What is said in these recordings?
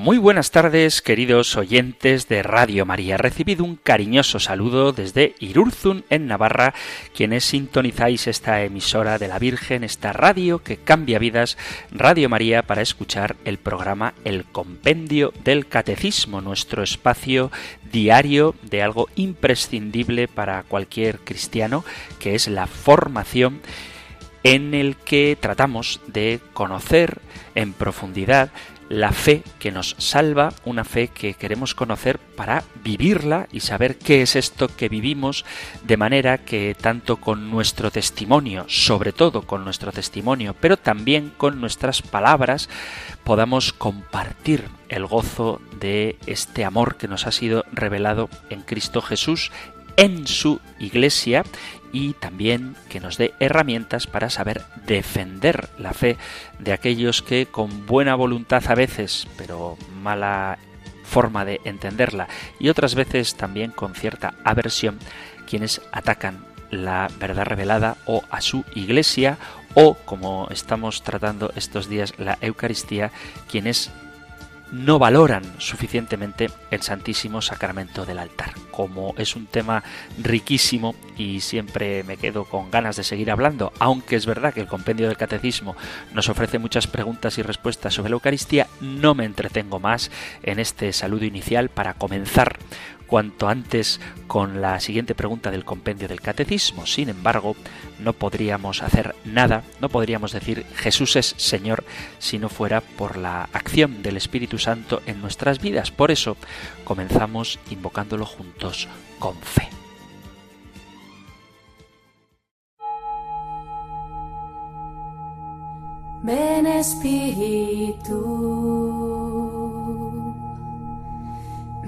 Muy buenas tardes, queridos oyentes de Radio María. Recibido un cariñoso saludo desde Irurzun, en Navarra, quienes sintonizáis esta emisora de la Virgen, esta radio que cambia vidas, Radio María, para escuchar el programa El Compendio del Catecismo, nuestro espacio diario de algo imprescindible para cualquier cristiano, que es la formación en el que tratamos de conocer en profundidad la fe que nos salva, una fe que queremos conocer para vivirla y saber qué es esto que vivimos, de manera que tanto con nuestro testimonio, sobre todo con nuestro testimonio, pero también con nuestras palabras, podamos compartir el gozo de este amor que nos ha sido revelado en Cristo Jesús en su iglesia y también que nos dé herramientas para saber defender la fe de aquellos que con buena voluntad a veces, pero mala forma de entenderla y otras veces también con cierta aversión, quienes atacan la verdad revelada o a su iglesia o, como estamos tratando estos días, la Eucaristía, quienes no valoran suficientemente el Santísimo Sacramento del altar. Como es un tema riquísimo y siempre me quedo con ganas de seguir hablando, aunque es verdad que el compendio del Catecismo nos ofrece muchas preguntas y respuestas sobre la Eucaristía, no me entretengo más en este saludo inicial para comenzar cuanto antes con la siguiente pregunta del compendio del catecismo. Sin embargo, no podríamos hacer nada, no podríamos decir Jesús es Señor si no fuera por la acción del Espíritu Santo en nuestras vidas. Por eso comenzamos invocándolo juntos con fe. Ven Espíritu.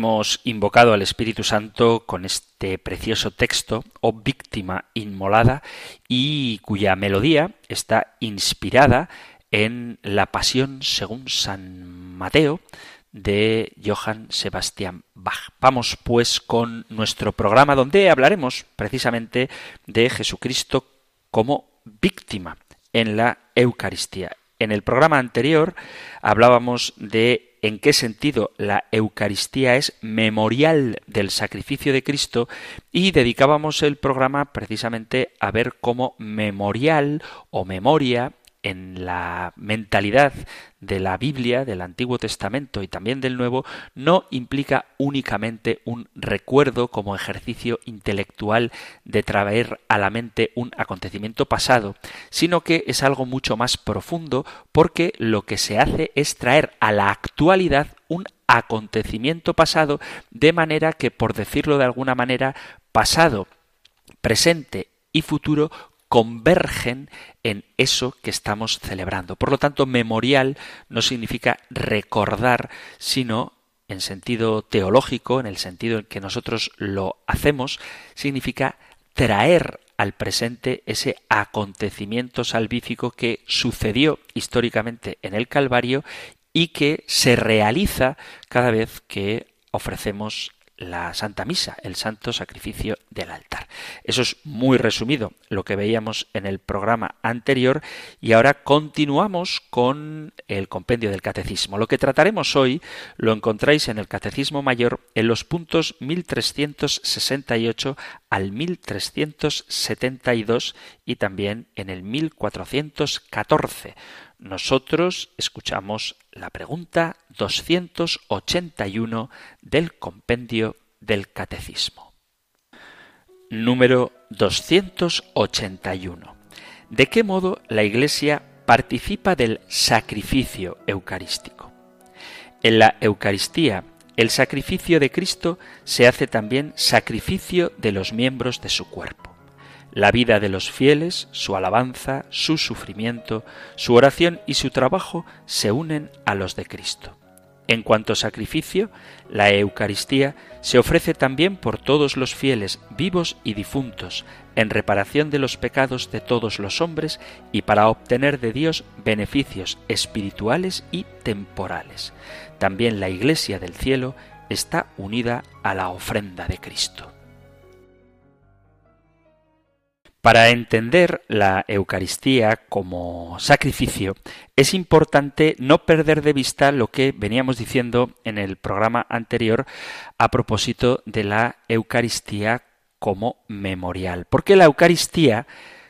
Hemos invocado al Espíritu Santo con este precioso texto, o víctima inmolada, y cuya melodía está inspirada en la Pasión según San Mateo de Johann Sebastian Bach. Vamos pues con nuestro programa donde hablaremos precisamente de Jesucristo como víctima en la Eucaristía. En el programa anterior hablábamos de en qué sentido la Eucaristía es memorial del sacrificio de Cristo y dedicábamos el programa precisamente a ver cómo memorial o memoria en la mentalidad de la Biblia, del Antiguo Testamento y también del Nuevo, no implica únicamente un recuerdo como ejercicio intelectual de traer a la mente un acontecimiento pasado, sino que es algo mucho más profundo porque lo que se hace es traer a la actualidad un acontecimiento pasado de manera que, por decirlo de alguna manera, pasado, presente y futuro convergen en eso que estamos celebrando. Por lo tanto, memorial no significa recordar, sino en sentido teológico, en el sentido en que nosotros lo hacemos, significa traer al presente ese acontecimiento salvífico que sucedió históricamente en el Calvario y que se realiza cada vez que ofrecemos la Santa Misa, el santo sacrificio del altar. Eso es muy resumido lo que veíamos en el programa anterior y ahora continuamos con el compendio del catecismo. Lo que trataremos hoy lo encontráis en el Catecismo Mayor en los puntos 1368 al 1372 y también en el 1414 nosotros escuchamos la pregunta 281 del compendio del Catecismo. Número 281. ¿De qué modo la Iglesia participa del sacrificio eucarístico? En la Eucaristía, el sacrificio de Cristo se hace también sacrificio de los miembros de su cuerpo. La vida de los fieles, su alabanza, su sufrimiento, su oración y su trabajo se unen a los de Cristo. En cuanto a sacrificio, la Eucaristía se ofrece también por todos los fieles, vivos y difuntos, en reparación de los pecados de todos los hombres y para obtener de Dios beneficios espirituales y temporales. También la Iglesia del cielo está unida a la ofrenda de Cristo. Para entender la Eucaristía como sacrificio, es importante no perder de vista lo que veníamos diciendo en el programa anterior a propósito de la Eucaristía como memorial. Porque la Eucaristía,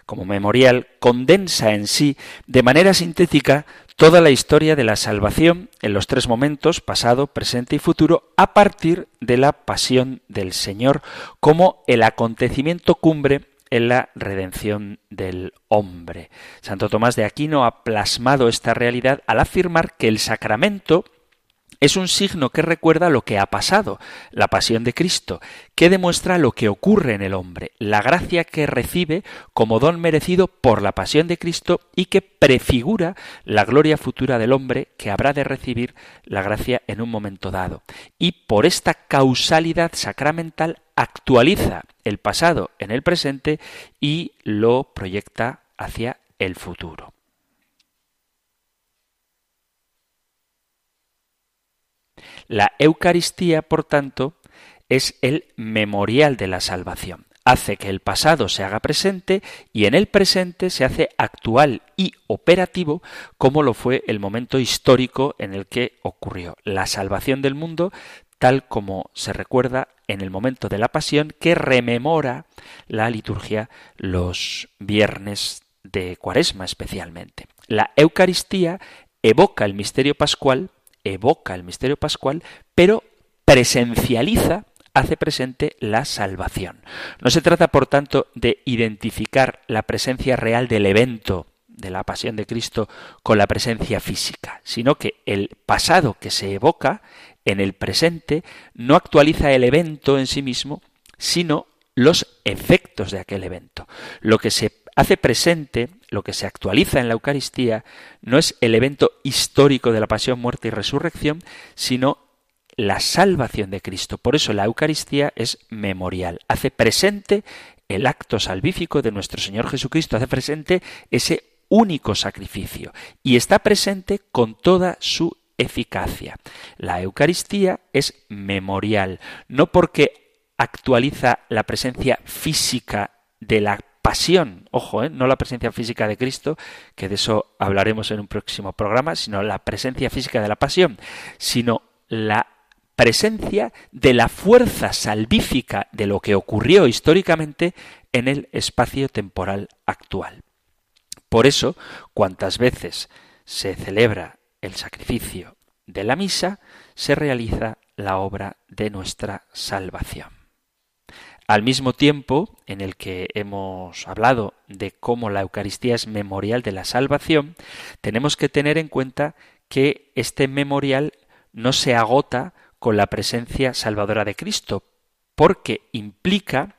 como memorial, condensa en sí de manera sintética toda la historia de la salvación en los tres momentos, pasado, presente y futuro, a partir de la pasión del Señor como el acontecimiento cumbre en la redención del hombre. Santo Tomás de Aquino ha plasmado esta realidad al afirmar que el sacramento es un signo que recuerda lo que ha pasado, la pasión de Cristo, que demuestra lo que ocurre en el hombre, la gracia que recibe como don merecido por la pasión de Cristo y que prefigura la gloria futura del hombre que habrá de recibir la gracia en un momento dado. Y por esta causalidad sacramental actualiza el pasado en el presente y lo proyecta hacia el futuro. La Eucaristía, por tanto, es el memorial de la salvación. Hace que el pasado se haga presente y en el presente se hace actual y operativo como lo fue el momento histórico en el que ocurrió la salvación del mundo tal como se recuerda en el momento de la pasión que rememora la liturgia los viernes de Cuaresma especialmente. La Eucaristía evoca el misterio pascual evoca el misterio pascual, pero presencializa hace presente la salvación. No se trata, por tanto, de identificar la presencia real del evento de la pasión de Cristo con la presencia física, sino que el pasado que se evoca en el presente no actualiza el evento en sí mismo, sino los efectos de aquel evento. Lo que se hace presente, lo que se actualiza en la Eucaristía, no es el evento histórico de la pasión, muerte y resurrección, sino la salvación de Cristo. Por eso la Eucaristía es memorial, hace presente el acto salvífico de nuestro Señor Jesucristo, hace presente ese único sacrificio y está presente con toda su eficacia. La Eucaristía es memorial, no porque actualiza la presencia física de la pasión, ojo, ¿eh? no la presencia física de Cristo, que de eso hablaremos en un próximo programa, sino la presencia física de la pasión, sino la presencia de la fuerza salvífica de lo que ocurrió históricamente en el espacio temporal actual. Por eso, cuantas veces se celebra el sacrificio de la misa, se realiza la obra de nuestra salvación. Al mismo tiempo en el que hemos hablado de cómo la Eucaristía es memorial de la salvación, tenemos que tener en cuenta que este memorial no se agota con la presencia salvadora de Cristo, porque implica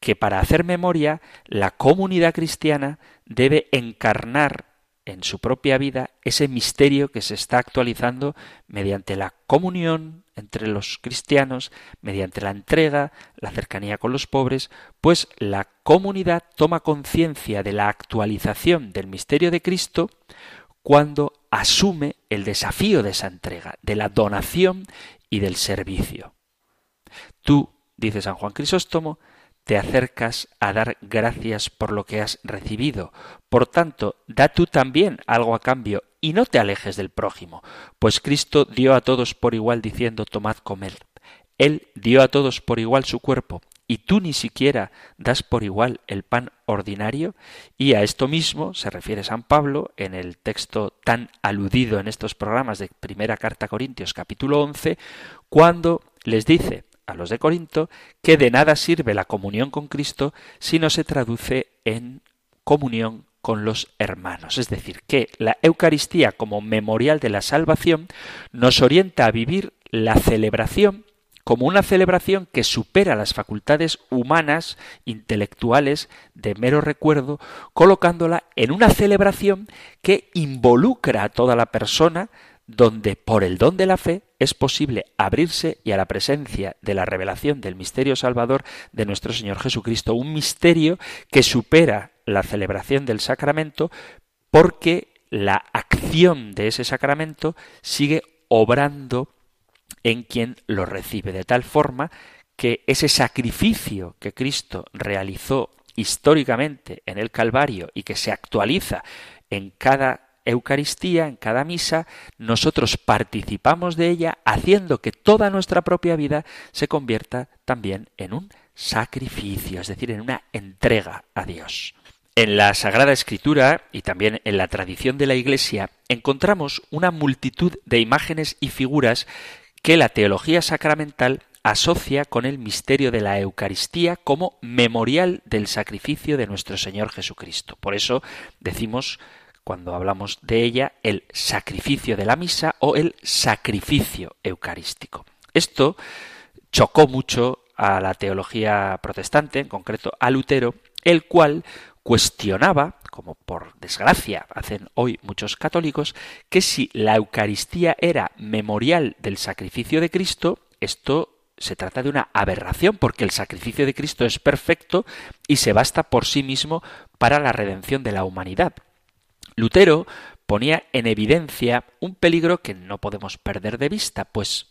que para hacer memoria la comunidad cristiana debe encarnar en su propia vida ese misterio que se está actualizando mediante la comunión entre los cristianos, mediante la entrega, la cercanía con los pobres, pues la comunidad toma conciencia de la actualización del misterio de Cristo cuando asume el desafío de esa entrega, de la donación y del servicio. Tú, dice San Juan Crisóstomo, te acercas a dar gracias por lo que has recibido. Por tanto, da tú también algo a cambio y no te alejes del prójimo, pues Cristo dio a todos por igual diciendo tomad comed. Él dio a todos por igual su cuerpo, y tú ni siquiera das por igual el pan ordinario, y a esto mismo se refiere San Pablo en el texto tan aludido en estos programas de Primera Carta a Corintios capítulo 11, cuando les dice a los de Corinto que de nada sirve la comunión con Cristo si no se traduce en comunión con los hermanos. Es decir, que la Eucaristía como memorial de la salvación nos orienta a vivir la celebración como una celebración que supera las facultades humanas, intelectuales, de mero recuerdo, colocándola en una celebración que involucra a toda la persona, donde por el don de la fe es posible abrirse y a la presencia de la revelación del misterio salvador de nuestro Señor Jesucristo, un misterio que supera la celebración del sacramento porque la acción de ese sacramento sigue obrando en quien lo recibe, de tal forma que ese sacrificio que Cristo realizó históricamente en el Calvario y que se actualiza en cada Eucaristía, en cada misa, nosotros participamos de ella haciendo que toda nuestra propia vida se convierta también en un sacrificio, es decir, en una entrega a Dios. En la Sagrada Escritura y también en la tradición de la Iglesia encontramos una multitud de imágenes y figuras que la teología sacramental asocia con el misterio de la Eucaristía como memorial del sacrificio de nuestro Señor Jesucristo. Por eso decimos cuando hablamos de ella, el sacrificio de la misa o el sacrificio eucarístico. Esto chocó mucho a la teología protestante, en concreto a Lutero, el cual cuestionaba, como por desgracia hacen hoy muchos católicos, que si la Eucaristía era memorial del sacrificio de Cristo, esto se trata de una aberración, porque el sacrificio de Cristo es perfecto y se basta por sí mismo para la redención de la humanidad. Lutero ponía en evidencia un peligro que no podemos perder de vista, pues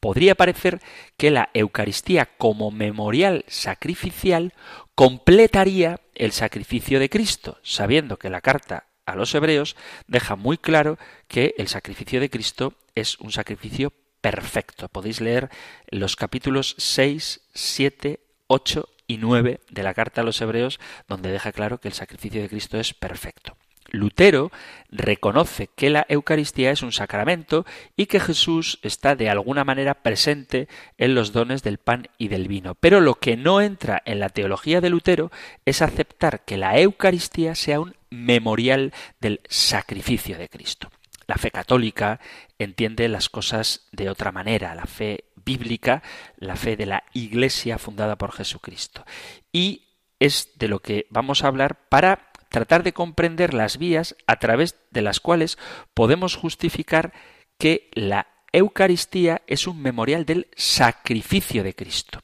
podría parecer que la Eucaristía como memorial sacrificial completaría el sacrificio de Cristo, sabiendo que la carta a los hebreos deja muy claro que el sacrificio de Cristo es un sacrificio perfecto. Podéis leer los capítulos 6, 7, 8 y 9 de la carta a los hebreos, donde deja claro que el sacrificio de Cristo es perfecto. Lutero reconoce que la Eucaristía es un sacramento y que Jesús está de alguna manera presente en los dones del pan y del vino. Pero lo que no entra en la teología de Lutero es aceptar que la Eucaristía sea un memorial del sacrificio de Cristo. La fe católica entiende las cosas de otra manera, la fe bíblica, la fe de la Iglesia fundada por Jesucristo. Y es de lo que vamos a hablar para tratar de comprender las vías a través de las cuales podemos justificar que la Eucaristía es un memorial del sacrificio de Cristo.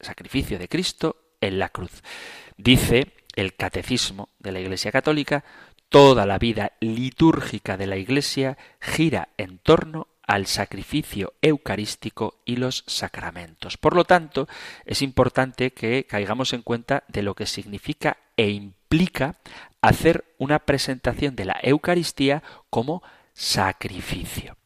Sacrificio de Cristo en la cruz. Dice el Catecismo de la Iglesia Católica, toda la vida litúrgica de la Iglesia gira en torno al sacrificio eucarístico y los sacramentos. Por lo tanto, es importante que caigamos en cuenta de lo que significa e implica hacer una presentación de la Eucaristía como sacrificio.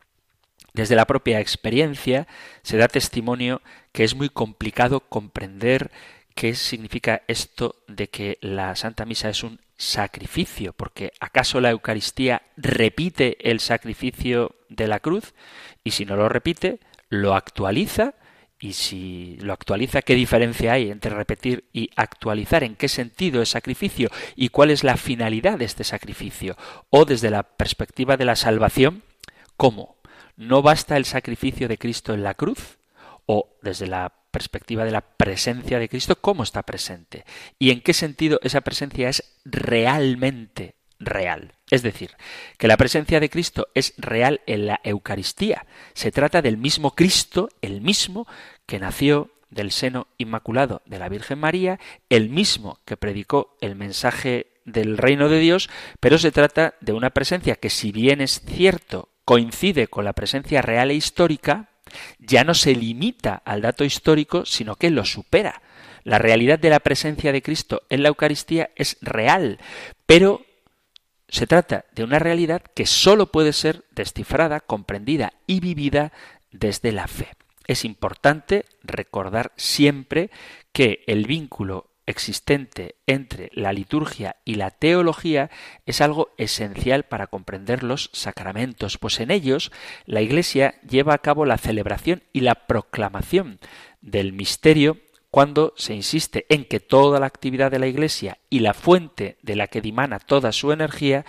Desde la propia experiencia se da testimonio que es muy complicado comprender qué significa esto de que la Santa Misa es un sacrificio, porque ¿acaso la Eucaristía repite el sacrificio de la cruz? Y si no lo repite, lo actualiza y si lo actualiza, ¿qué diferencia hay entre repetir y actualizar? ¿En qué sentido es sacrificio? ¿Y cuál es la finalidad de este sacrificio? O desde la perspectiva de la salvación, ¿cómo? ¿No basta el sacrificio de Cristo en la cruz? O desde la perspectiva de la presencia de Cristo, ¿cómo está presente? ¿Y en qué sentido esa presencia es realmente real? Es decir, que la presencia de Cristo es real en la Eucaristía. Se trata del mismo Cristo, el mismo que nació del seno inmaculado de la Virgen María, el mismo que predicó el mensaje del reino de Dios, pero se trata de una presencia que si bien es cierto coincide con la presencia real e histórica, ya no se limita al dato histórico, sino que lo supera. La realidad de la presencia de Cristo en la Eucaristía es real, pero se trata de una realidad que sólo puede ser descifrada, comprendida y vivida desde la fe. Es importante recordar siempre que el vínculo existente entre la liturgia y la teología es algo esencial para comprender los sacramentos, pues en ellos la Iglesia lleva a cabo la celebración y la proclamación del misterio cuando se insiste en que toda la actividad de la Iglesia y la fuente de la que dimana toda su energía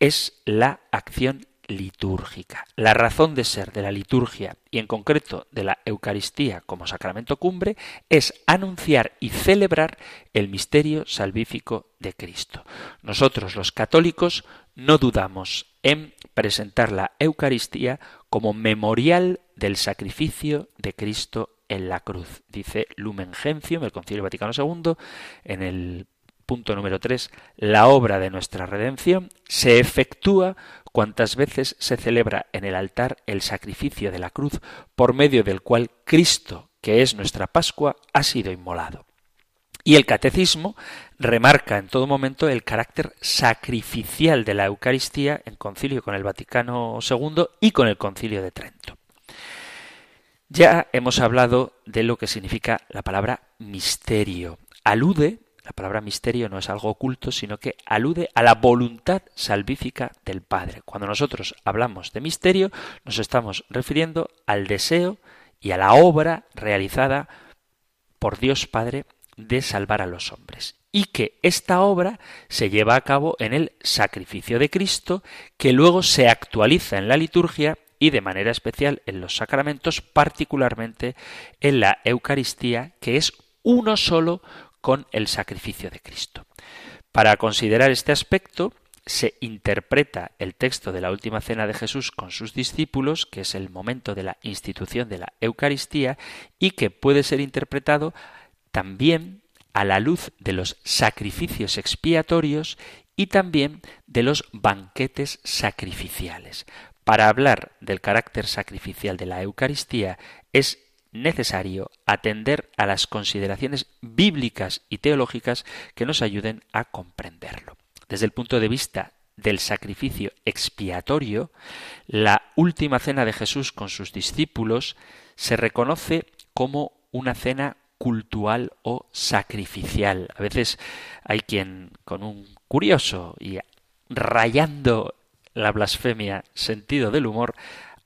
es la acción litúrgica. La razón de ser de la liturgia y en concreto de la Eucaristía como sacramento cumbre es anunciar y celebrar el misterio salvífico de Cristo. Nosotros los católicos no dudamos en presentar la Eucaristía como memorial del sacrificio de Cristo en la cruz. Dice Lumen Gentium, el Concilio Vaticano II, en el punto número 3, la obra de nuestra redención se efectúa cuantas veces se celebra en el altar el sacrificio de la cruz por medio del cual Cristo, que es nuestra Pascua, ha sido inmolado. Y el catecismo remarca en todo momento el carácter sacrificial de la Eucaristía en concilio con el Vaticano II y con el concilio de Trento. Ya hemos hablado de lo que significa la palabra misterio. Alude, la palabra misterio no es algo oculto, sino que alude a la voluntad salvífica del Padre. Cuando nosotros hablamos de misterio, nos estamos refiriendo al deseo y a la obra realizada por Dios Padre de salvar a los hombres y que esta obra se lleva a cabo en el sacrificio de Cristo que luego se actualiza en la liturgia y de manera especial en los sacramentos, particularmente en la Eucaristía, que es uno solo con el sacrificio de Cristo. Para considerar este aspecto, se interpreta el texto de la última cena de Jesús con sus discípulos, que es el momento de la institución de la Eucaristía, y que puede ser interpretado también a la luz de los sacrificios expiatorios y también de los banquetes sacrificiales. Para hablar del carácter sacrificial de la Eucaristía es necesario atender a las consideraciones bíblicas y teológicas que nos ayuden a comprenderlo. Desde el punto de vista del sacrificio expiatorio, la última cena de Jesús con sus discípulos se reconoce como una cena cultural o sacrificial. A veces hay quien con un curioso y rayando la blasfemia sentido del humor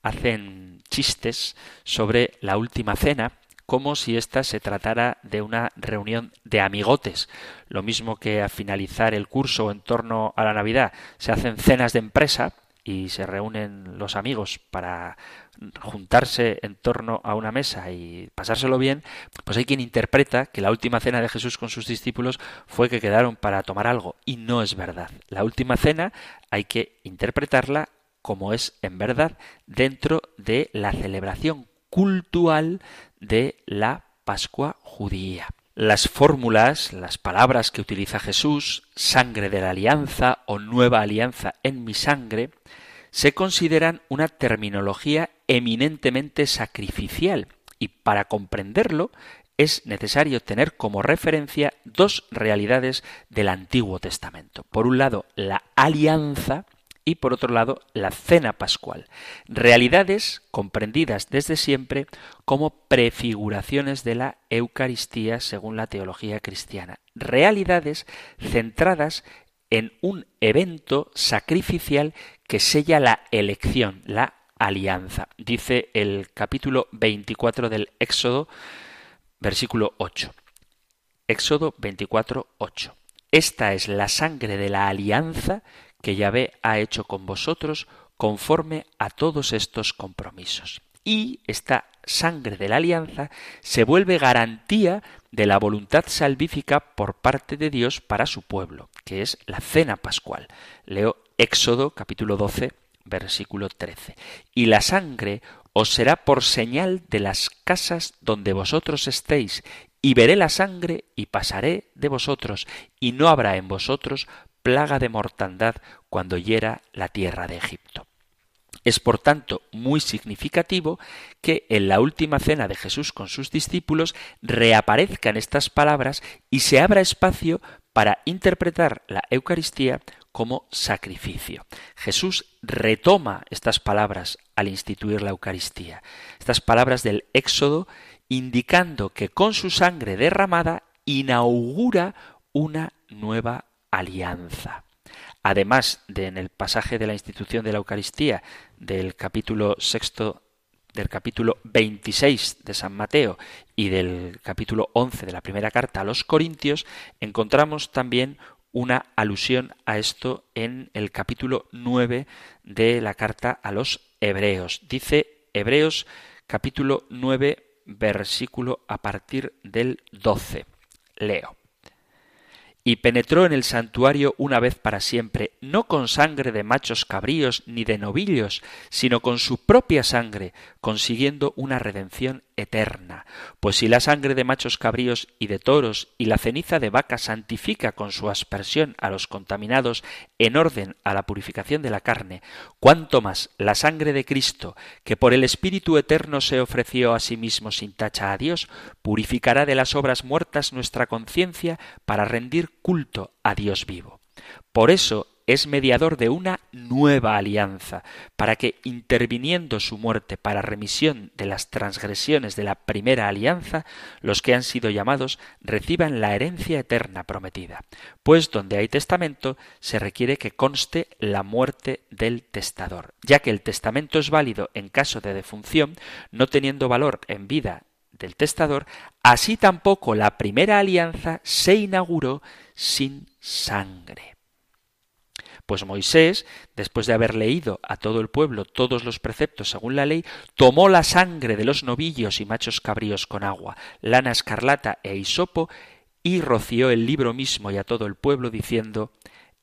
hacen chistes sobre la última cena como si ésta se tratara de una reunión de amigotes. Lo mismo que a finalizar el curso en torno a la Navidad se hacen cenas de empresa y se reúnen los amigos para juntarse en torno a una mesa y pasárselo bien, pues hay quien interpreta que la última cena de Jesús con sus discípulos fue que quedaron para tomar algo y no es verdad. La última cena hay que interpretarla como es en verdad dentro de la celebración cultural de la Pascua judía. Las fórmulas, las palabras que utiliza Jesús, sangre de la alianza o nueva alianza en mi sangre, se consideran una terminología eminentemente sacrificial y para comprenderlo es necesario tener como referencia dos realidades del Antiguo Testamento. Por un lado, la alianza y por otro lado la cena pascual, realidades comprendidas desde siempre como prefiguraciones de la Eucaristía según la teología cristiana, realidades centradas en un evento sacrificial que sella la elección, la alianza. Dice el capítulo 24 del Éxodo, versículo 8. Éxodo 24, 8. Esta es la sangre de la alianza que Yahvé ha hecho con vosotros conforme a todos estos compromisos. Y esta sangre de la alianza se vuelve garantía de la voluntad salvífica por parte de Dios para su pueblo, que es la cena pascual. Leo Éxodo capítulo 12, versículo 13. Y la sangre os será por señal de las casas donde vosotros estéis, y veré la sangre y pasaré de vosotros, y no habrá en vosotros plaga de mortandad cuando hiera la tierra de Egipto. Es por tanto muy significativo que en la última cena de Jesús con sus discípulos reaparezcan estas palabras y se abra espacio para interpretar la Eucaristía como sacrificio. Jesús retoma estas palabras al instituir la Eucaristía, estas palabras del Éxodo, indicando que con su sangre derramada inaugura una nueva alianza. Además de en el pasaje de la institución de la Eucaristía del capítulo sexto del capítulo 26 de San Mateo y del capítulo 11 de la primera carta a los Corintios, encontramos también una alusión a esto en el capítulo 9 de la carta a los Hebreos. Dice Hebreos capítulo 9 versículo a partir del 12. Leo y penetró en el santuario una vez para siempre, no con sangre de machos cabríos ni de novillos, sino con su propia sangre, consiguiendo una redención eterna. Pues si la sangre de machos cabríos y de toros y la ceniza de vaca santifica con su aspersión a los contaminados en orden a la purificación de la carne, cuánto más la sangre de Cristo, que por el Espíritu eterno se ofreció a sí mismo sin tacha a Dios, purificará de las obras muertas nuestra conciencia para rendir culto a Dios vivo. Por eso es mediador de una nueva alianza, para que, interviniendo su muerte para remisión de las transgresiones de la primera alianza, los que han sido llamados reciban la herencia eterna prometida. Pues donde hay testamento se requiere que conste la muerte del testador, ya que el testamento es válido en caso de defunción, no teniendo valor en vida ante el testador, así tampoco la primera alianza se inauguró sin sangre. Pues Moisés, después de haber leído a todo el pueblo todos los preceptos según la ley, tomó la sangre de los novillos y machos cabríos con agua, lana escarlata e hisopo, y roció el libro mismo y a todo el pueblo, diciendo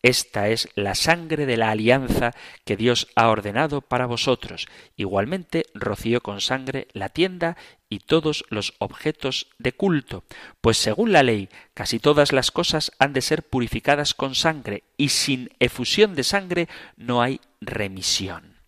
esta es la sangre de la alianza que Dios ha ordenado para vosotros. Igualmente roció con sangre la tienda y todos los objetos de culto, pues según la ley casi todas las cosas han de ser purificadas con sangre, y sin efusión de sangre no hay remisión.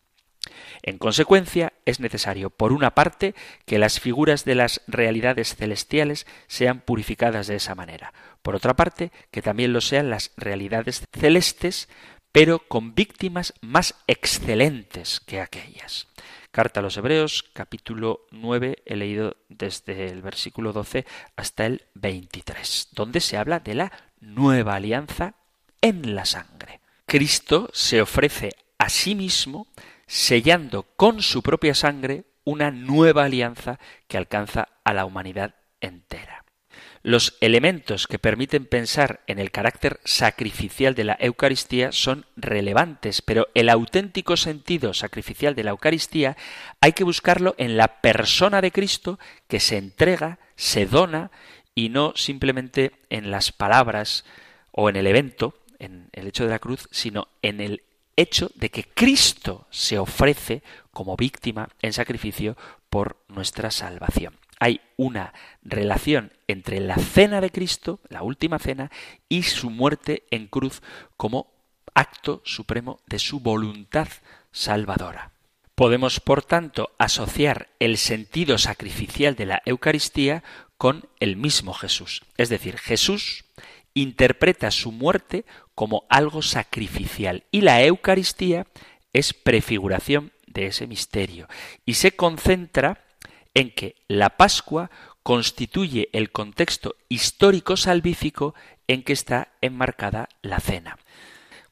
En consecuencia, es necesario, por una parte, que las figuras de las realidades celestiales sean purificadas de esa manera. Por otra parte, que también lo sean las realidades celestes, pero con víctimas más excelentes que aquellas. Carta a los Hebreos, capítulo 9, he leído desde el versículo 12 hasta el 23, donde se habla de la nueva alianza en la sangre. Cristo se ofrece a sí mismo sellando con su propia sangre una nueva alianza que alcanza a la humanidad entera. Los elementos que permiten pensar en el carácter sacrificial de la Eucaristía son relevantes, pero el auténtico sentido sacrificial de la Eucaristía hay que buscarlo en la persona de Cristo que se entrega, se dona y no simplemente en las palabras o en el evento, en el hecho de la cruz, sino en el hecho de que Cristo se ofrece como víctima en sacrificio por nuestra salvación. Hay una relación entre la cena de Cristo, la última cena, y su muerte en cruz como acto supremo de su voluntad salvadora. Podemos, por tanto, asociar el sentido sacrificial de la Eucaristía con el mismo Jesús. Es decir, Jesús interpreta su muerte como algo sacrificial y la Eucaristía es prefiguración de ese misterio y se concentra en que la Pascua constituye el contexto histórico salvífico en que está enmarcada la cena.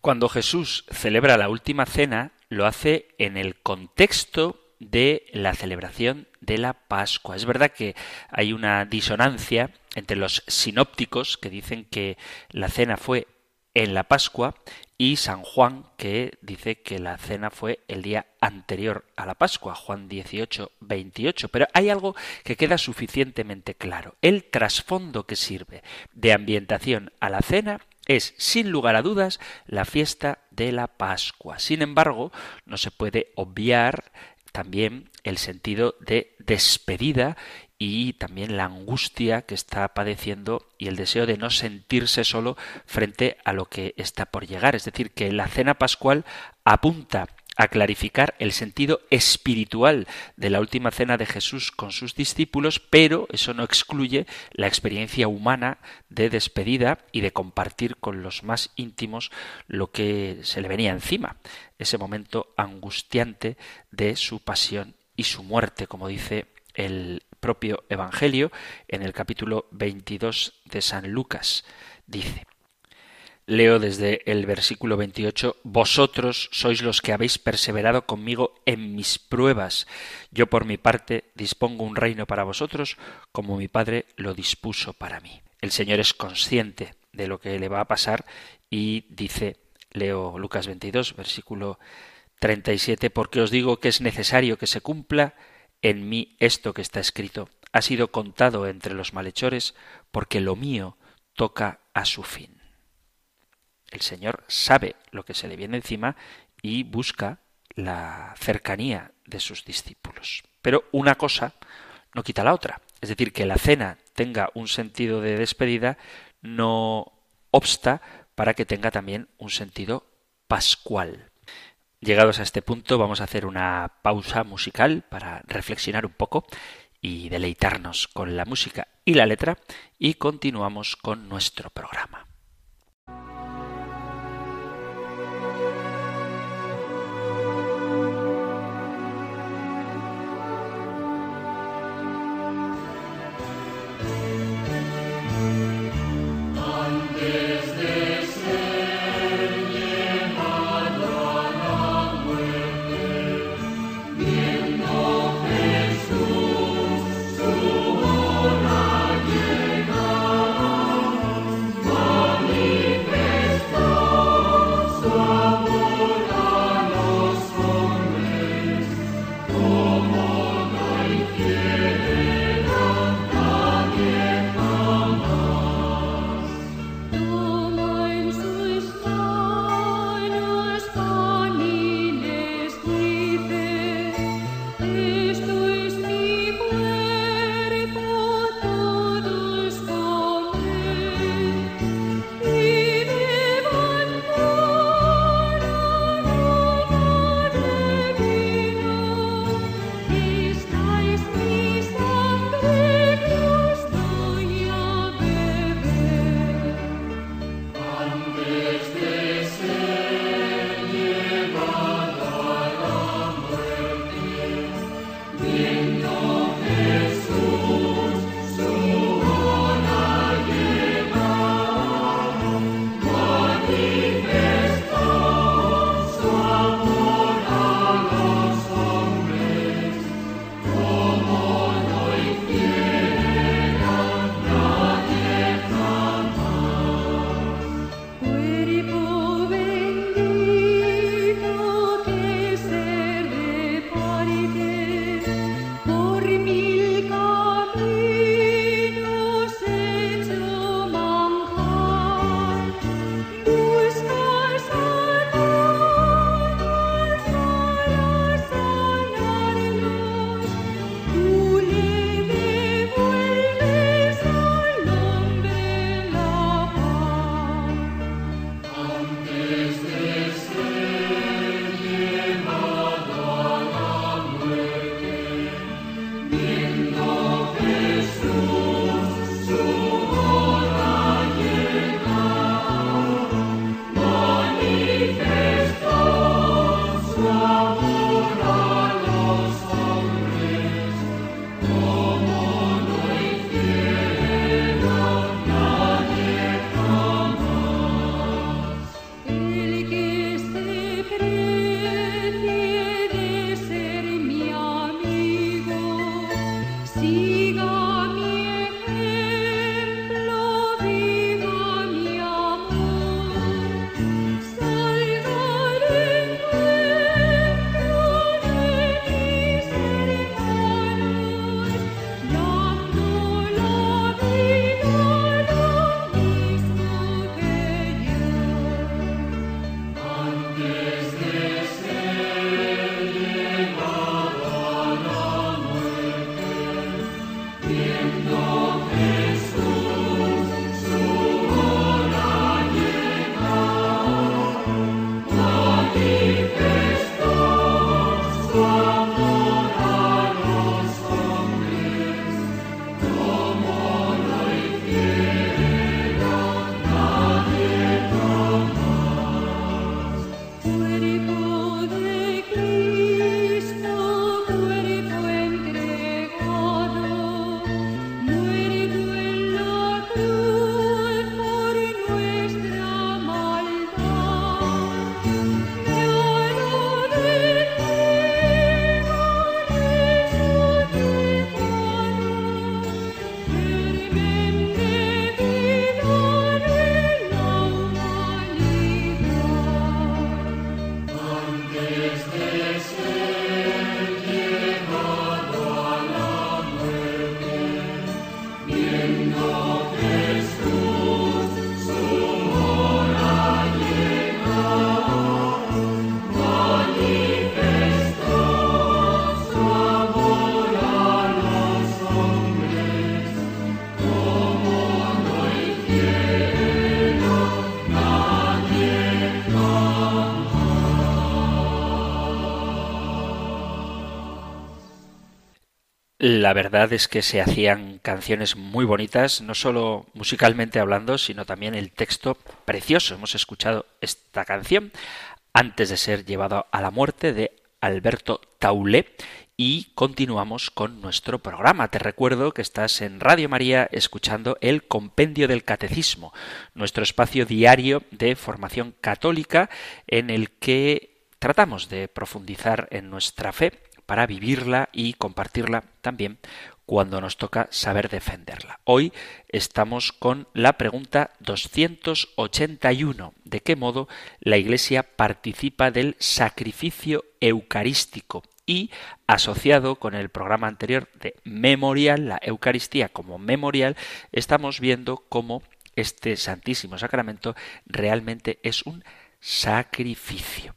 Cuando Jesús celebra la última cena, lo hace en el contexto de la celebración de la Pascua. Es verdad que hay una disonancia entre los sinópticos que dicen que la cena fue en la Pascua y San Juan que dice que la cena fue el día anterior a la Pascua, Juan 18, 28. Pero hay algo que queda suficientemente claro. El trasfondo que sirve de ambientación a la cena es, sin lugar a dudas, la fiesta de la Pascua. Sin embargo, no se puede obviar también el sentido de despedida y también la angustia que está padeciendo y el deseo de no sentirse solo frente a lo que está por llegar. Es decir, que la cena pascual apunta a clarificar el sentido espiritual de la última cena de Jesús con sus discípulos, pero eso no excluye la experiencia humana de despedida y de compartir con los más íntimos lo que se le venía encima, ese momento angustiante de su pasión y su muerte, como dice el propio Evangelio en el capítulo 22 de San Lucas. Dice, Leo desde el versículo 28, Vosotros sois los que habéis perseverado conmigo en mis pruebas. Yo por mi parte dispongo un reino para vosotros como mi Padre lo dispuso para mí. El Señor es consciente de lo que le va a pasar y dice, leo Lucas 22, versículo 37, porque os digo que es necesario que se cumpla en mí esto que está escrito. Ha sido contado entre los malhechores porque lo mío toca a su fin. El Señor sabe lo que se le viene encima y busca la cercanía de sus discípulos. Pero una cosa no quita la otra. Es decir, que la cena tenga un sentido de despedida no obsta para que tenga también un sentido pascual. Llegados a este punto vamos a hacer una pausa musical para reflexionar un poco y deleitarnos con la música y la letra y continuamos con nuestro programa. La verdad es que se hacían canciones muy bonitas, no solo musicalmente hablando, sino también el texto precioso. Hemos escuchado esta canción antes de ser llevado a la muerte de Alberto Taulé y continuamos con nuestro programa. Te recuerdo que estás en Radio María escuchando el Compendio del Catecismo, nuestro espacio diario de formación católica en el que tratamos de profundizar en nuestra fe para vivirla y compartirla también cuando nos toca saber defenderla. Hoy estamos con la pregunta 281. ¿De qué modo la Iglesia participa del sacrificio eucarístico? Y asociado con el programa anterior de memorial, la Eucaristía como memorial, estamos viendo cómo este Santísimo Sacramento realmente es un sacrificio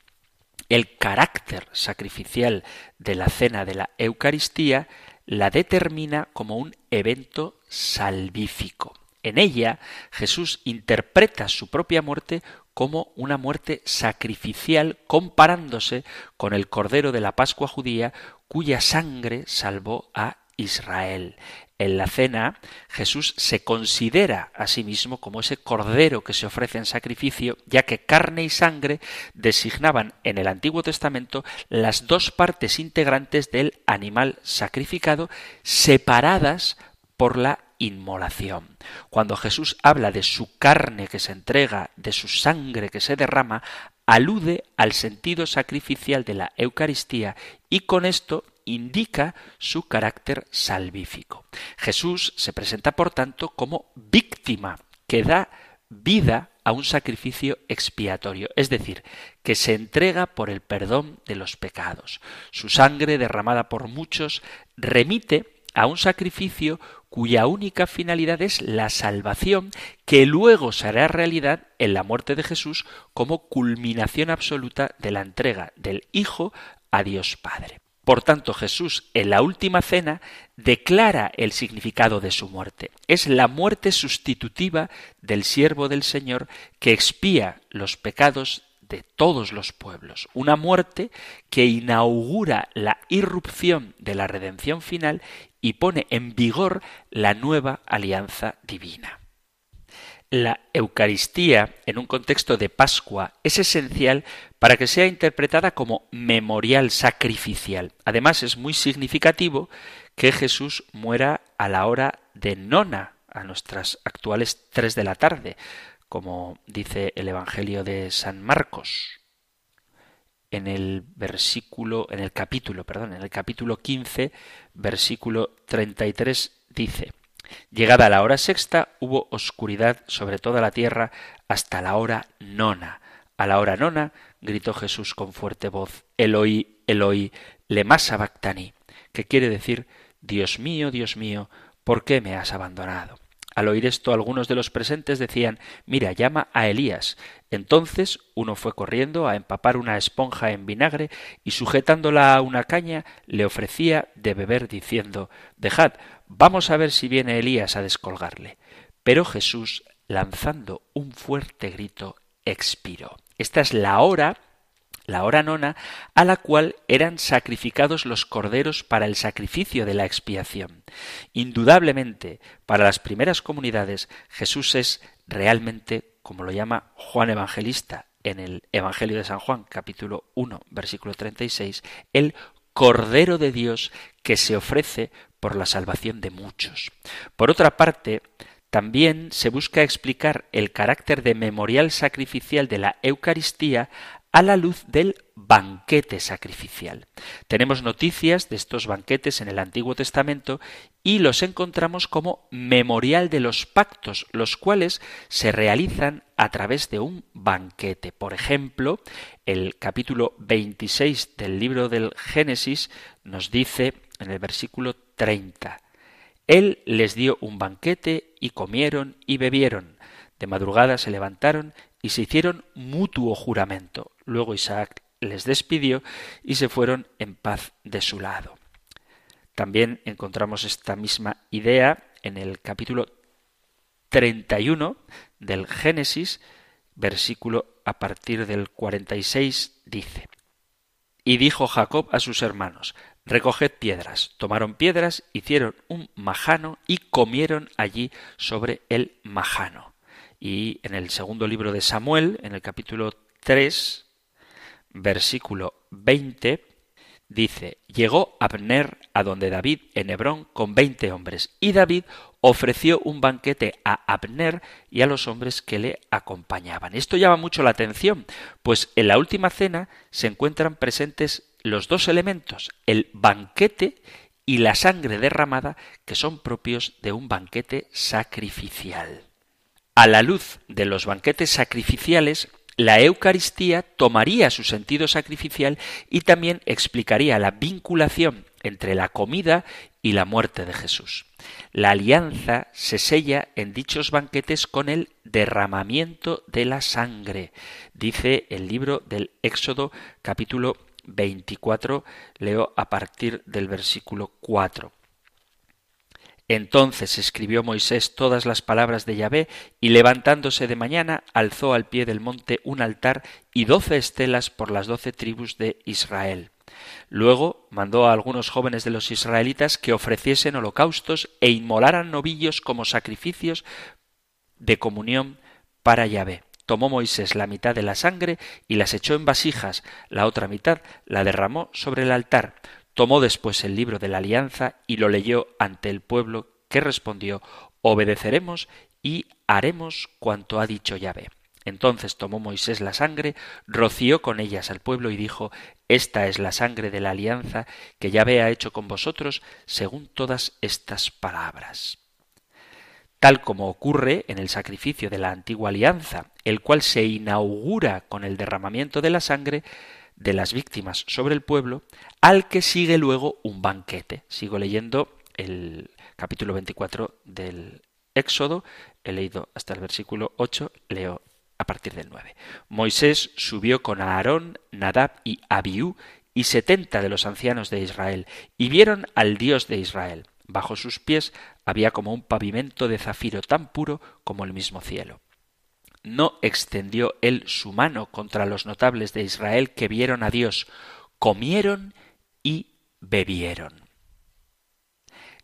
el carácter sacrificial de la cena de la Eucaristía la determina como un evento salvífico. En ella Jesús interpreta su propia muerte como una muerte sacrificial comparándose con el Cordero de la Pascua judía cuya sangre salvó a Israel. En la cena, Jesús se considera a sí mismo como ese cordero que se ofrece en sacrificio, ya que carne y sangre designaban en el Antiguo Testamento las dos partes integrantes del animal sacrificado, separadas por la inmolación. Cuando Jesús habla de su carne que se entrega, de su sangre que se derrama, alude al sentido sacrificial de la Eucaristía y con esto indica su carácter salvífico. Jesús se presenta, por tanto, como víctima que da vida a un sacrificio expiatorio, es decir, que se entrega por el perdón de los pecados. Su sangre derramada por muchos remite a un sacrificio cuya única finalidad es la salvación, que luego será realidad en la muerte de Jesús como culminación absoluta de la entrega del Hijo a Dios Padre. Por tanto, Jesús en la última cena declara el significado de su muerte. Es la muerte sustitutiva del siervo del Señor que expía los pecados de todos los pueblos. Una muerte que inaugura la irrupción de la redención final y pone en vigor la nueva alianza divina. La Eucaristía, en un contexto de Pascua, es esencial para que sea interpretada como memorial sacrificial. Además, es muy significativo que Jesús muera a la hora de nona, a nuestras actuales tres de la tarde, como dice el Evangelio de San Marcos. En el versículo, en el capítulo, perdón, en el capítulo 15, versículo 33 dice: Llegada la hora sexta, hubo oscuridad sobre toda la tierra hasta la hora nona. A la hora nona gritó Jesús con fuerte voz, Eloi, Eloi, lema sabactani, que quiere decir, Dios mío, Dios mío, ¿por qué me has abandonado? Al oír esto, algunos de los presentes decían Mira, llama a Elías. Entonces uno fue corriendo a empapar una esponja en vinagre y sujetándola a una caña le ofrecía de beber diciendo Dejad, Vamos a ver si viene Elías a descolgarle. Pero Jesús, lanzando un fuerte grito, expiró. Esta es la hora, la hora nona, a la cual eran sacrificados los corderos para el sacrificio de la expiación. Indudablemente, para las primeras comunidades, Jesús es realmente, como lo llama Juan Evangelista en el Evangelio de San Juan, capítulo 1, versículo 36, el Cordero de Dios que se ofrece por la salvación de muchos. Por otra parte, también se busca explicar el carácter de memorial sacrificial de la Eucaristía a la luz del banquete sacrificial. Tenemos noticias de estos banquetes en el Antiguo Testamento y los encontramos como memorial de los pactos, los cuales se realizan a través de un banquete. Por ejemplo, el capítulo 26 del libro del Génesis nos dice en el versículo 30. Él les dio un banquete y comieron y bebieron. De madrugada se levantaron y se hicieron mutuo juramento. Luego Isaac les despidió y se fueron en paz de su lado. También encontramos esta misma idea en el capítulo 31 del Génesis, versículo a partir del 46, dice, Y dijo Jacob a sus hermanos, recoged piedras. Tomaron piedras, hicieron un majano y comieron allí sobre el majano. Y en el segundo libro de Samuel, en el capítulo 3, versículo 20, dice, llegó Abner a donde David en Hebrón con veinte hombres, y David ofreció un banquete a Abner y a los hombres que le acompañaban. Esto llama mucho la atención, pues en la última cena se encuentran presentes los dos elementos, el banquete y la sangre derramada, que son propios de un banquete sacrificial. A la luz de los banquetes sacrificiales, la Eucaristía tomaría su sentido sacrificial y también explicaría la vinculación entre la comida y la muerte de Jesús. La alianza se sella en dichos banquetes con el derramamiento de la sangre, dice el libro del Éxodo capítulo 24, leo a partir del versículo 4. Entonces escribió Moisés todas las palabras de Yahvé, y levantándose de mañana, alzó al pie del monte un altar y doce estelas por las doce tribus de Israel. Luego mandó a algunos jóvenes de los israelitas que ofreciesen holocaustos e inmolaran novillos como sacrificios de comunión para Yahvé. Tomó Moisés la mitad de la sangre y las echó en vasijas, la otra mitad la derramó sobre el altar. Tomó después el libro de la alianza y lo leyó ante el pueblo, que respondió Obedeceremos y haremos cuanto ha dicho Yahvé. Entonces tomó Moisés la sangre, roció con ellas al pueblo y dijo Esta es la sangre de la alianza que Yahvé ha hecho con vosotros según todas estas palabras. Tal como ocurre en el sacrificio de la antigua alianza, el cual se inaugura con el derramamiento de la sangre, de las víctimas sobre el pueblo, al que sigue luego un banquete. Sigo leyendo el capítulo 24 del Éxodo, he leído hasta el versículo 8, leo a partir del 9. Moisés subió con Aarón, Nadab y Abiú y setenta de los ancianos de Israel, y vieron al Dios de Israel. Bajo sus pies había como un pavimento de zafiro tan puro como el mismo cielo no extendió él su mano contra los notables de Israel que vieron a Dios, comieron y bebieron.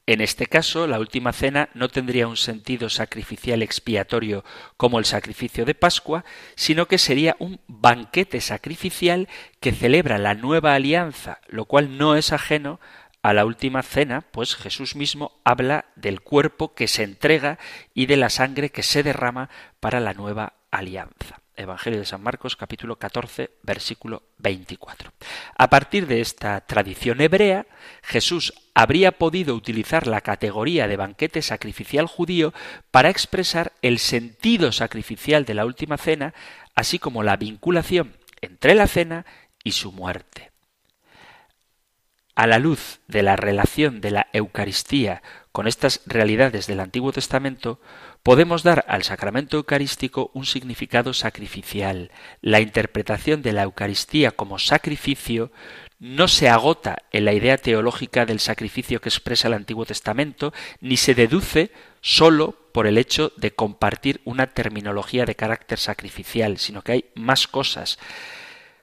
En este caso, la última cena no tendría un sentido sacrificial expiatorio como el sacrificio de Pascua, sino que sería un banquete sacrificial que celebra la nueva alianza, lo cual no es ajeno a la última cena, pues Jesús mismo habla del cuerpo que se entrega y de la sangre que se derrama para la nueva alianza. Evangelio de San Marcos capítulo 14 versículo 24. A partir de esta tradición hebrea, Jesús habría podido utilizar la categoría de banquete sacrificial judío para expresar el sentido sacrificial de la última cena, así como la vinculación entre la cena y su muerte a la luz de la relación de la Eucaristía con estas realidades del Antiguo Testamento, podemos dar al sacramento eucarístico un significado sacrificial. La interpretación de la Eucaristía como sacrificio no se agota en la idea teológica del sacrificio que expresa el Antiguo Testamento, ni se deduce sólo por el hecho de compartir una terminología de carácter sacrificial, sino que hay más cosas.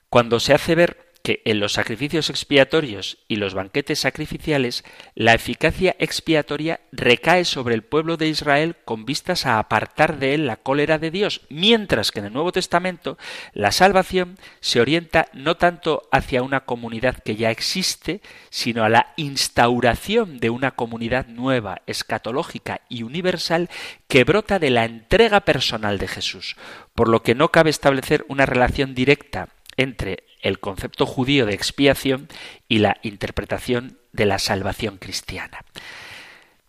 Cuando se hace ver que en los sacrificios expiatorios y los banquetes sacrificiales la eficacia expiatoria recae sobre el pueblo de Israel con vistas a apartar de él la cólera de Dios, mientras que en el Nuevo Testamento la salvación se orienta no tanto hacia una comunidad que ya existe, sino a la instauración de una comunidad nueva, escatológica y universal que brota de la entrega personal de Jesús, por lo que no cabe establecer una relación directa entre el concepto judío de expiación y la interpretación de la salvación cristiana.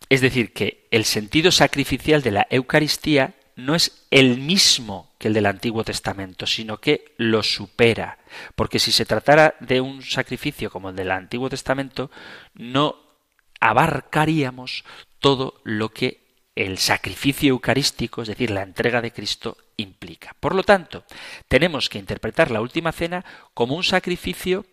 Es decir, que el sentido sacrificial de la Eucaristía no es el mismo que el del Antiguo Testamento, sino que lo supera. Porque si se tratara de un sacrificio como el del Antiguo Testamento, no abarcaríamos todo lo que el sacrificio eucarístico, es decir, la entrega de Cristo, implica. Por lo tanto, tenemos que interpretar la última cena como un sacrificio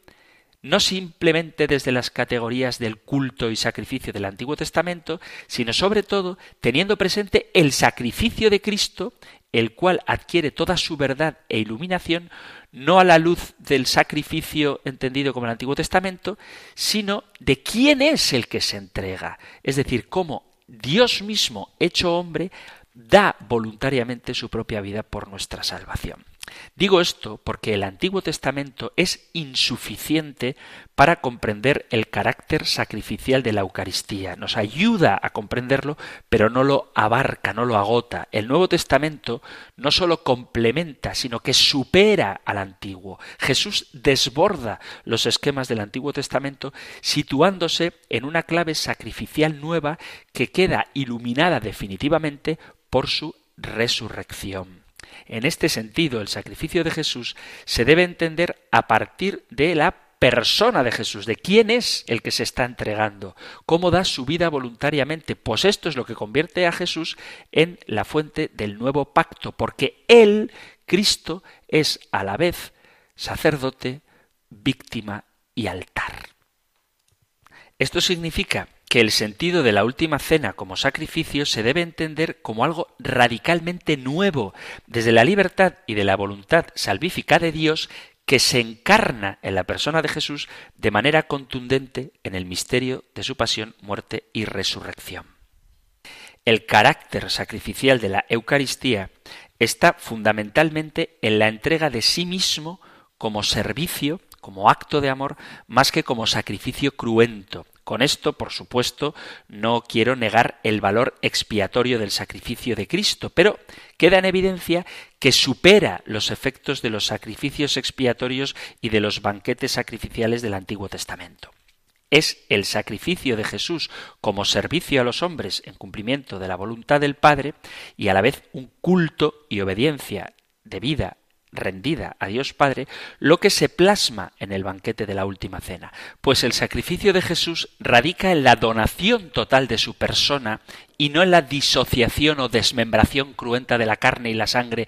no simplemente desde las categorías del culto y sacrificio del Antiguo Testamento, sino sobre todo teniendo presente el sacrificio de Cristo el cual adquiere toda su verdad e iluminación no a la luz del sacrificio entendido como el Antiguo Testamento, sino de quién es el que se entrega, es decir, cómo Dios mismo, hecho hombre, da voluntariamente su propia vida por nuestra salvación. Digo esto porque el Antiguo Testamento es insuficiente para comprender el carácter sacrificial de la Eucaristía. Nos ayuda a comprenderlo, pero no lo abarca, no lo agota. El Nuevo Testamento no solo complementa, sino que supera al Antiguo. Jesús desborda los esquemas del Antiguo Testamento, situándose en una clave sacrificial nueva que queda iluminada definitivamente por su resurrección. En este sentido, el sacrificio de Jesús se debe entender a partir de la persona de Jesús, de quién es el que se está entregando, cómo da su vida voluntariamente, pues esto es lo que convierte a Jesús en la fuente del nuevo pacto, porque Él, Cristo, es a la vez sacerdote, víctima y altar. Esto significa que el sentido de la última cena como sacrificio se debe entender como algo radicalmente nuevo, desde la libertad y de la voluntad salvífica de Dios que se encarna en la persona de Jesús de manera contundente en el misterio de su pasión, muerte y resurrección. El carácter sacrificial de la Eucaristía está fundamentalmente en la entrega de sí mismo como servicio, como acto de amor, más que como sacrificio cruento, con esto, por supuesto, no quiero negar el valor expiatorio del sacrificio de Cristo, pero queda en evidencia que supera los efectos de los sacrificios expiatorios y de los banquetes sacrificiales del Antiguo Testamento. Es el sacrificio de Jesús como servicio a los hombres en cumplimiento de la voluntad del Padre y a la vez un culto y obediencia debida rendida a Dios Padre, lo que se plasma en el banquete de la última cena. Pues el sacrificio de Jesús radica en la donación total de su persona y no en la disociación o desmembración cruenta de la carne y la sangre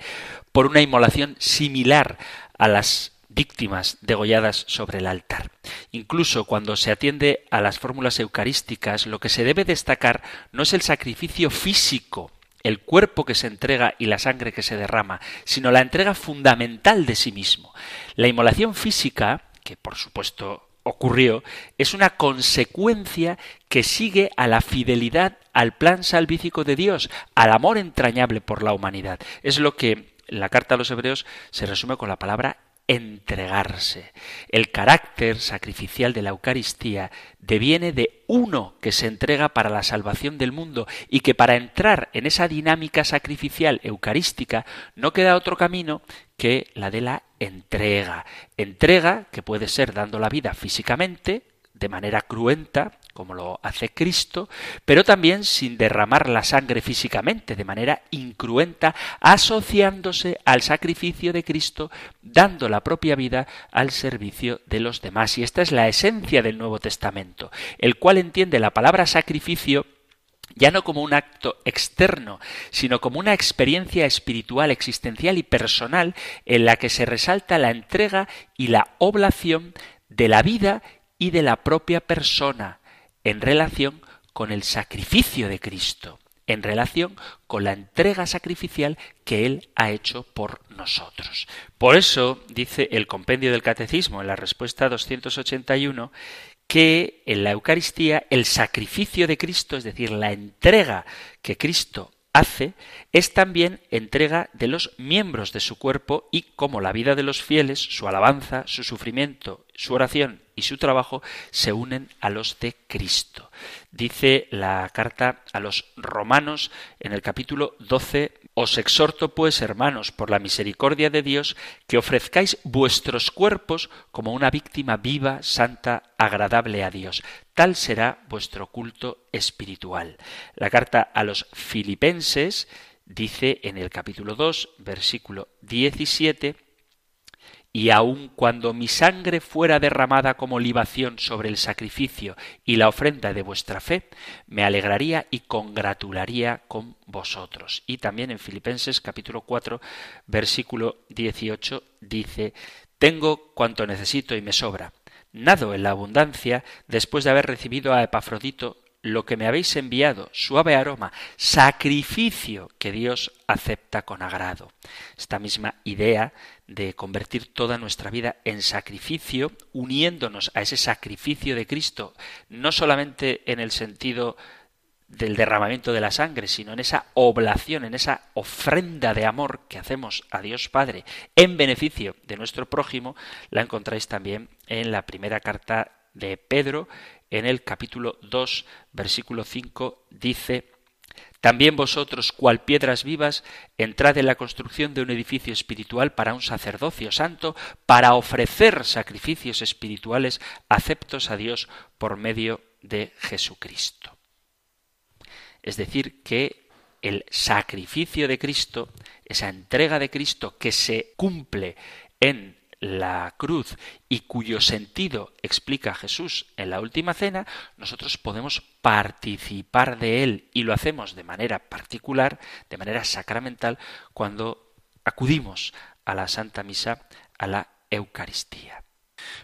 por una inmolación similar a las víctimas degolladas sobre el altar. Incluso cuando se atiende a las fórmulas eucarísticas, lo que se debe destacar no es el sacrificio físico el cuerpo que se entrega y la sangre que se derrama, sino la entrega fundamental de sí mismo. La inmolación física, que por supuesto ocurrió, es una consecuencia que sigue a la fidelidad al plan salvífico de Dios, al amor entrañable por la humanidad. Es lo que la carta a los hebreos se resume con la palabra entregarse. El carácter sacrificial de la Eucaristía deviene de uno que se entrega para la salvación del mundo y que para entrar en esa dinámica sacrificial eucarística no queda otro camino que la de la entrega. Entrega que puede ser dando la vida físicamente, de manera cruenta, como lo hace Cristo, pero también sin derramar la sangre físicamente, de manera incruenta, asociándose al sacrificio de Cristo, dando la propia vida al servicio de los demás. Y esta es la esencia del Nuevo Testamento, el cual entiende la palabra sacrificio ya no como un acto externo, sino como una experiencia espiritual, existencial y personal en la que se resalta la entrega y la oblación de la vida y de la propia persona en relación con el sacrificio de Cristo, en relación con la entrega sacrificial que Él ha hecho por nosotros. Por eso dice el compendio del Catecismo en la respuesta 281 que en la Eucaristía el sacrificio de Cristo, es decir, la entrega que Cristo hace es también entrega de los miembros de su cuerpo y como la vida de los fieles, su alabanza, su sufrimiento, su oración y su trabajo se unen a los de Cristo. Dice la carta a los romanos en el capítulo 12, Os exhorto pues, hermanos, por la misericordia de Dios, que ofrezcáis vuestros cuerpos como una víctima viva, santa, agradable a Dios. Tal será vuestro culto espiritual. La carta a los filipenses dice en el capítulo 2, versículo 17, y aun cuando mi sangre fuera derramada como libación sobre el sacrificio y la ofrenda de vuestra fe, me alegraría y congratularía con vosotros. Y también en Filipenses capítulo 4, versículo 18 dice, Tengo cuanto necesito y me sobra. Nado en la abundancia después de haber recibido a Epafrodito lo que me habéis enviado, suave aroma, sacrificio que Dios acepta con agrado. Esta misma idea de convertir toda nuestra vida en sacrificio, uniéndonos a ese sacrificio de Cristo, no solamente en el sentido del derramamiento de la sangre, sino en esa oblación, en esa ofrenda de amor que hacemos a Dios Padre en beneficio de nuestro prójimo, la encontráis también en la primera carta de Pedro, en el capítulo 2, versículo 5, dice también vosotros, cual piedras vivas, entrad en la construcción de un edificio espiritual para un sacerdocio santo, para ofrecer sacrificios espirituales aceptos a Dios por medio de Jesucristo. Es decir, que el sacrificio de Cristo, esa entrega de Cristo que se cumple en la cruz y cuyo sentido explica Jesús en la última cena, nosotros podemos participar de él y lo hacemos de manera particular, de manera sacramental, cuando acudimos a la Santa Misa, a la Eucaristía.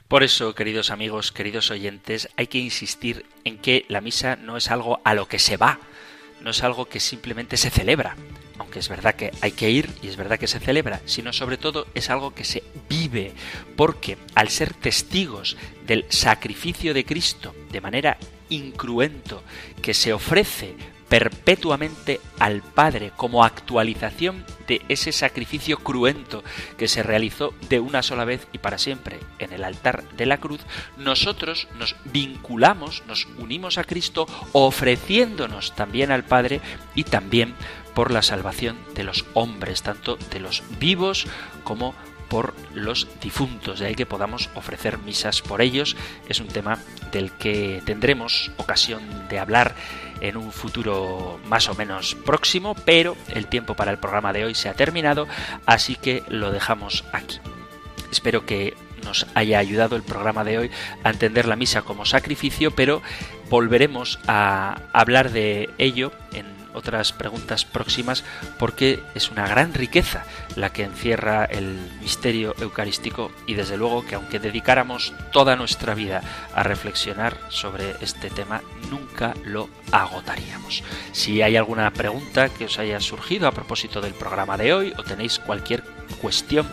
Por eso, queridos amigos, queridos oyentes, hay que insistir en que la misa no es algo a lo que se va, no es algo que simplemente se celebra, aunque es verdad que hay que ir y es verdad que se celebra, sino sobre todo es algo que se vive, porque al ser testigos del sacrificio de Cristo de manera incruento, que se ofrece perpetuamente al Padre como actualización de ese sacrificio cruento que se realizó de una sola vez y para siempre en el altar de la cruz, nosotros nos vinculamos, nos unimos a Cristo ofreciéndonos también al Padre y también por la salvación de los hombres, tanto de los vivos como por los difuntos, de ahí que podamos ofrecer misas por ellos. Es un tema del que tendremos ocasión de hablar en un futuro más o menos próximo, pero el tiempo para el programa de hoy se ha terminado, así que lo dejamos aquí. Espero que nos haya ayudado el programa de hoy a entender la misa como sacrificio, pero volveremos a hablar de ello en otras preguntas próximas porque es una gran riqueza la que encierra el misterio eucarístico y desde luego que aunque dedicáramos toda nuestra vida a reflexionar sobre este tema, nunca lo agotaríamos. Si hay alguna pregunta que os haya surgido a propósito del programa de hoy o tenéis cualquier cuestión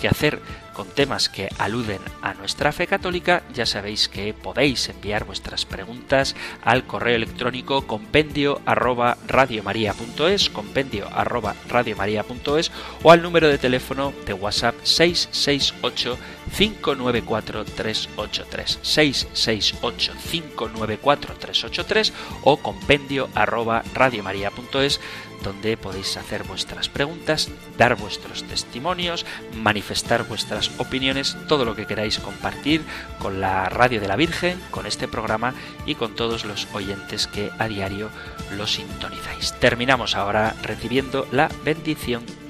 que hacer con temas que aluden a nuestra fe católica, ya sabéis que podéis enviar vuestras preguntas al correo electrónico compendio arroba radiomaria.es, compendio arroba radiomaria.es o al número de teléfono de WhatsApp 668 594 383 668 594 383 o compendio arroba radiomaria.es donde podéis hacer vuestras preguntas, dar vuestros testimonios, manifestar vuestras opiniones, todo lo que queráis compartir con la Radio de la Virgen, con este programa y con todos los oyentes que a diario lo sintonizáis. Terminamos ahora recibiendo la bendición